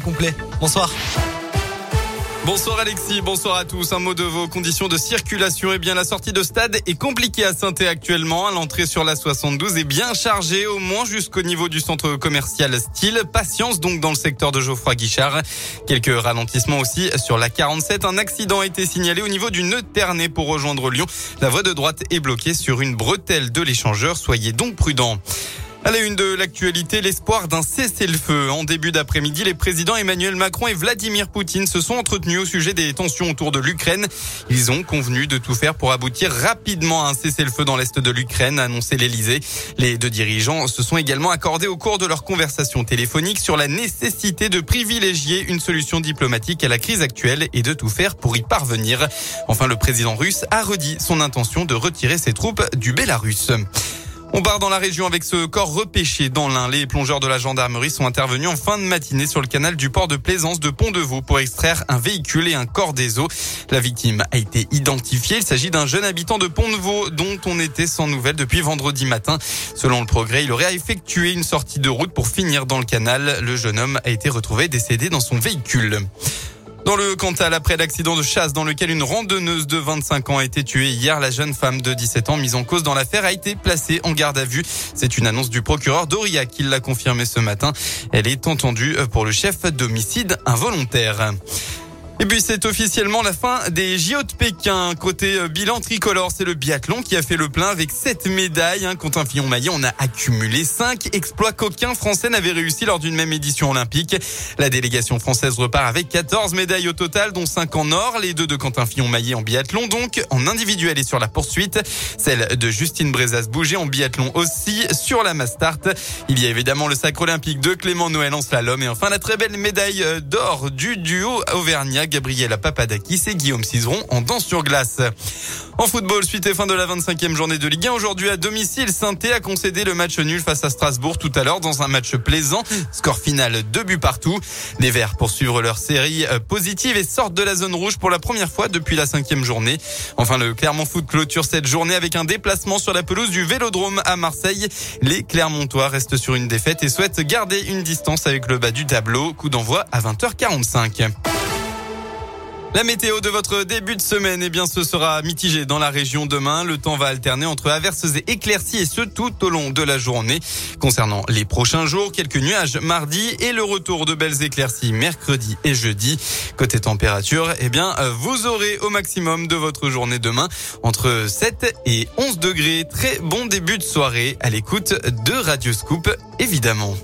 complet. Bonsoir. Bonsoir Alexis, bonsoir à tous. Un mot de vos conditions de circulation. Eh bien, la sortie de stade est compliquée à saint actuellement. L'entrée sur la 72 est bien chargée, au moins jusqu'au niveau du centre commercial Style. Patience donc dans le secteur de Geoffroy Guichard. Quelques ralentissements aussi sur la 47. Un accident a été signalé au niveau du nœud pour rejoindre Lyon. La voie de droite est bloquée sur une bretelle de l'échangeur. Soyez donc prudents. À la une de l'actualité, l'espoir d'un cessez-le-feu. En début d'après-midi, les présidents Emmanuel Macron et Vladimir Poutine se sont entretenus au sujet des tensions autour de l'Ukraine. Ils ont convenu de tout faire pour aboutir rapidement à un cessez-le-feu dans l'est de l'Ukraine, a annoncé l'Elysée. Les deux dirigeants se sont également accordés au cours de leur conversation téléphonique sur la nécessité de privilégier une solution diplomatique à la crise actuelle et de tout faire pour y parvenir. Enfin, le président russe a redit son intention de retirer ses troupes du Bélarus. On part dans la région avec ce corps repêché dans l'Ain. Les plongeurs de la gendarmerie sont intervenus en fin de matinée sur le canal du port de Plaisance de Pont-de-Vaux pour extraire un véhicule et un corps des eaux. La victime a été identifiée. Il s'agit d'un jeune habitant de Pont-de-Vaux dont on était sans nouvelles depuis vendredi matin. Selon le progrès, il aurait effectué une sortie de route pour finir dans le canal. Le jeune homme a été retrouvé décédé dans son véhicule. Dans le Cantal, après l'accident de chasse dans lequel une randonneuse de 25 ans a été tuée hier, la jeune femme de 17 ans mise en cause dans l'affaire a été placée en garde à vue. C'est une annonce du procureur Doria qui l'a confirmé ce matin. Elle est entendue pour le chef d'homicide involontaire. Et puis c'est officiellement la fin des JO de Pékin. Côté euh, bilan tricolore, c'est le biathlon qui a fait le plein avec 7 médailles. Hein. Quentin Fillon-Maillet, on a accumulé 5 exploits qu'aucun Français n'avait réussi lors d'une même édition olympique. La délégation française repart avec 14 médailles au total, dont 5 en or. Les deux de Quentin Fillon-Maillet en biathlon, donc en individuel et sur la poursuite. Celle de Justine Brezas-Bouger en biathlon aussi sur la Mastart. Il y a évidemment le sacre olympique de Clément Noël en slalom et enfin la très belle médaille euh, d'or du duo Auvergnat Gabriela Papadakis et Guillaume Cizeron en danse sur glace. En football, suite et fin de la 25e journée de Ligue 1. Aujourd'hui à domicile, saint a concédé le match nul face à Strasbourg tout à l'heure dans un match plaisant. Score final, deux buts partout. Les Verts poursuivent leur série euh, positive et sortent de la zone rouge pour la première fois depuis la cinquième journée. Enfin, le Clermont Foot clôture cette journée avec un déplacement sur la pelouse du Vélodrome à Marseille. Les Clermontois restent sur une défaite et souhaitent garder une distance avec le bas du tableau. Coup d'envoi à 20h45. La météo de votre début de semaine, eh bien, ce sera mitigé dans la région demain. Le temps va alterner entre averses et éclaircies et ce tout au long de la journée. Concernant les prochains jours, quelques nuages mardi et le retour de belles éclaircies mercredi et jeudi. Côté température, eh bien, vous aurez au maximum de votre journée demain entre 7 et 11 degrés. Très bon début de soirée à l'écoute de Radio Scoop, évidemment.